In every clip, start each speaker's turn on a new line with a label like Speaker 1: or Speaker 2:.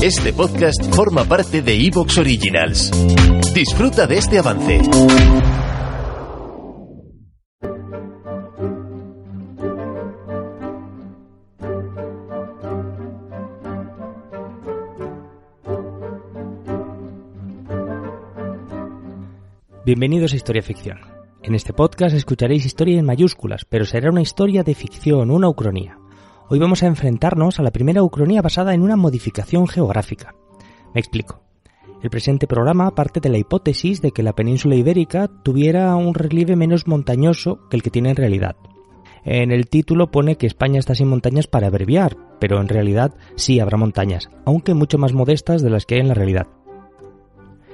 Speaker 1: Este podcast forma parte de Evox Originals. Disfruta de este avance.
Speaker 2: Bienvenidos a Historia Ficción. En este podcast escucharéis historia en mayúsculas, pero será una historia de ficción, una ucronía. Hoy vamos a enfrentarnos a la primera ucronía basada en una modificación geográfica. Me explico. El presente programa parte de la hipótesis de que la península ibérica tuviera un relieve menos montañoso que el que tiene en realidad. En el título pone que España está sin montañas para abreviar, pero en realidad sí habrá montañas, aunque mucho más modestas de las que hay en la realidad.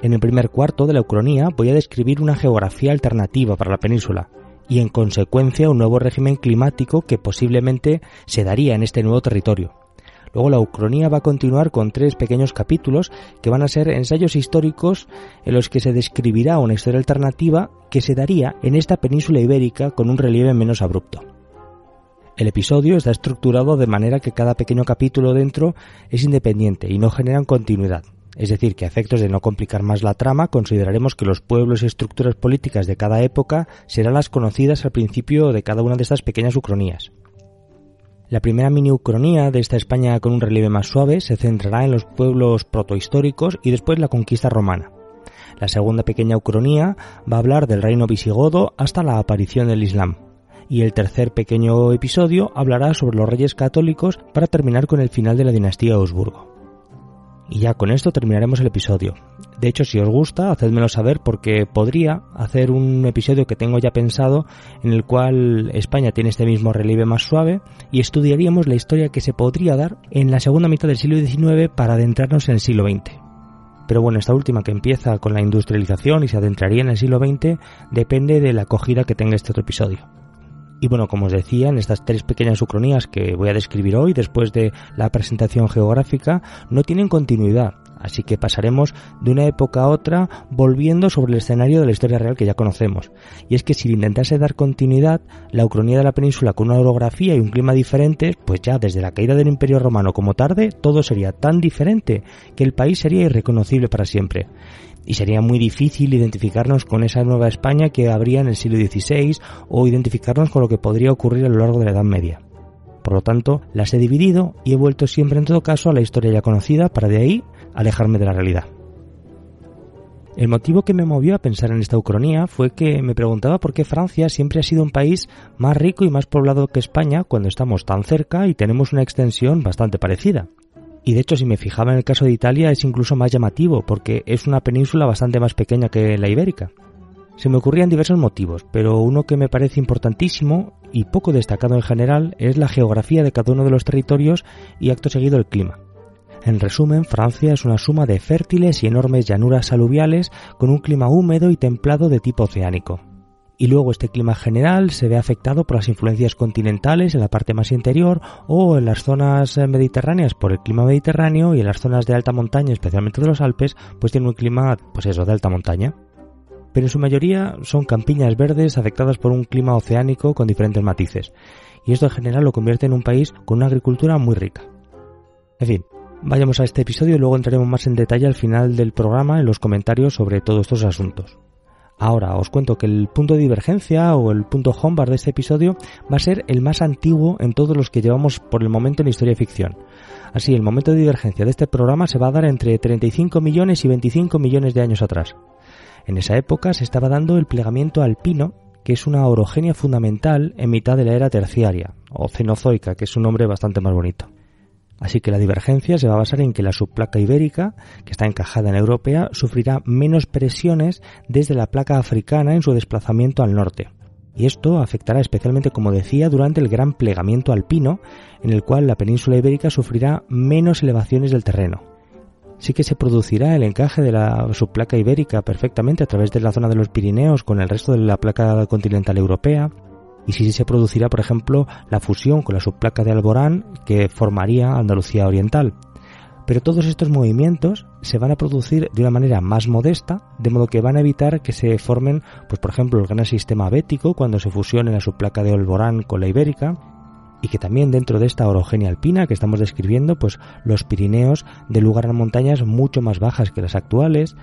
Speaker 2: En el primer cuarto de la ucronía voy a describir una geografía alternativa para la península, y en consecuencia un nuevo régimen climático que posiblemente se daría en este nuevo territorio. Luego la Ucronía va a continuar con tres pequeños capítulos que van a ser ensayos históricos en los que se describirá una historia alternativa que se daría en esta península ibérica con un relieve menos abrupto. El episodio está estructurado de manera que cada pequeño capítulo dentro es independiente y no generan continuidad. Es decir, que a efectos de no complicar más la trama, consideraremos que los pueblos y estructuras políticas de cada época serán las conocidas al principio de cada una de estas pequeñas ucronías. La primera mini ucronía de esta España con un relieve más suave se centrará en los pueblos protohistóricos y después la conquista romana. La segunda pequeña ucronía va a hablar del reino visigodo hasta la aparición del Islam. Y el tercer pequeño episodio hablará sobre los reyes católicos para terminar con el final de la dinastía Augsburgo. Y ya con esto terminaremos el episodio. De hecho, si os gusta, hacedmelo saber porque podría hacer un episodio que tengo ya pensado en el cual España tiene este mismo relieve más suave y estudiaríamos la historia que se podría dar en la segunda mitad del siglo XIX para adentrarnos en el siglo XX. Pero bueno, esta última que empieza con la industrialización y se adentraría en el siglo XX depende de la acogida que tenga este otro episodio. Y bueno, como os decía, en estas tres pequeñas ucronías que voy a describir hoy, después de la presentación geográfica, no tienen continuidad. Así que pasaremos de una época a otra volviendo sobre el escenario de la historia real que ya conocemos. Y es que si intentase dar continuidad, la ucronía de la península con una orografía y un clima diferentes, pues ya desde la caída del Imperio Romano como tarde, todo sería tan diferente que el país sería irreconocible para siempre y sería muy difícil identificarnos con esa nueva España que habría en el siglo XVI o identificarnos con lo que podría ocurrir a lo largo de la Edad Media. Por lo tanto, las he dividido y he vuelto siempre en todo caso a la historia ya conocida para de ahí alejarme de la realidad. El motivo que me movió a pensar en esta ucronía fue que me preguntaba por qué Francia siempre ha sido un país más rico y más poblado que España cuando estamos tan cerca y tenemos una extensión bastante parecida. Y de hecho, si me fijaba en el caso de Italia, es incluso más llamativo, porque es una península bastante más pequeña que la ibérica. Se me ocurrían diversos motivos, pero uno que me parece importantísimo y poco destacado en general es la geografía de cada uno de los territorios y acto seguido el clima. En resumen, Francia es una suma de fértiles y enormes llanuras aluviales con un clima húmedo y templado de tipo oceánico y luego este clima general se ve afectado por las influencias continentales en la parte más interior o en las zonas eh, mediterráneas por el clima mediterráneo y en las zonas de alta montaña, especialmente de los Alpes, pues tiene un clima, pues de alta montaña. Pero en su mayoría son campiñas verdes afectadas por un clima oceánico con diferentes matices. Y esto en general lo convierte en un país con una agricultura muy rica. En fin, vayamos a este episodio y luego entraremos más en detalle al final del programa en los comentarios sobre todos estos asuntos. Ahora os cuento que el punto de divergencia o el punto homebar de este episodio va a ser el más antiguo en todos los que llevamos por el momento en historia ficción. Así, el momento de divergencia de este programa se va a dar entre 35 millones y 25 millones de años atrás. En esa época se estaba dando el plegamiento alpino, que es una orogenia fundamental en mitad de la era terciaria, o cenozoica, que es un nombre bastante más bonito. Así que la divergencia se va a basar en que la subplaca ibérica, que está encajada en europea, sufrirá menos presiones desde la placa africana en su desplazamiento al norte. Y esto afectará especialmente, como decía, durante el gran plegamiento alpino, en el cual la península ibérica sufrirá menos elevaciones del terreno. Sí que se producirá el encaje de la subplaca ibérica perfectamente a través de la zona de los Pirineos con el resto de la placa continental europea, y si se producirá, por ejemplo, la fusión con la subplaca de Alborán que formaría Andalucía Oriental. Pero todos estos movimientos se van a producir de una manera más modesta, de modo que van a evitar que se formen, pues por ejemplo, el gran sistema bético cuando se fusione la subplaca de Alborán con la ibérica, y que también dentro de esta orogenia alpina que estamos describiendo, pues los Pirineos de lugar a montañas mucho más bajas que las actuales,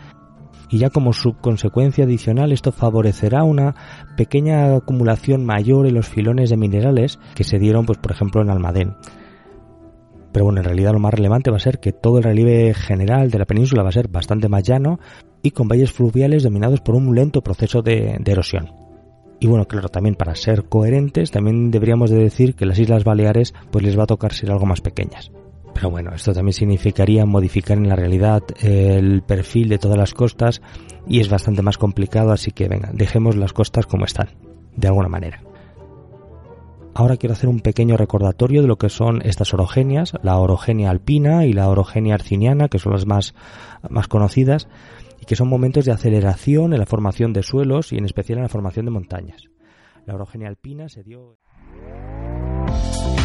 Speaker 2: y ya como subconsecuencia adicional esto favorecerá una pequeña acumulación mayor en los filones de minerales que se dieron pues por ejemplo en Almadén. Pero bueno, en realidad lo más relevante va a ser que todo el relieve general de la península va a ser bastante más llano y con valles fluviales dominados por un lento proceso de, de erosión. Y bueno, claro, también para ser coherentes, también deberíamos de decir que las Islas Baleares pues les va a tocar ser algo más pequeñas. Pero bueno, esto también significaría modificar en la realidad el perfil de todas las costas y es bastante más complicado, así que venga, dejemos las costas como están, de alguna manera. Ahora quiero hacer un pequeño recordatorio de lo que son estas orogenias, la orogenia alpina y la orogenia arciniana, que son las más, más conocidas, y que son momentos de aceleración en la formación de suelos y en especial en la formación de montañas. La orogenia alpina se dio...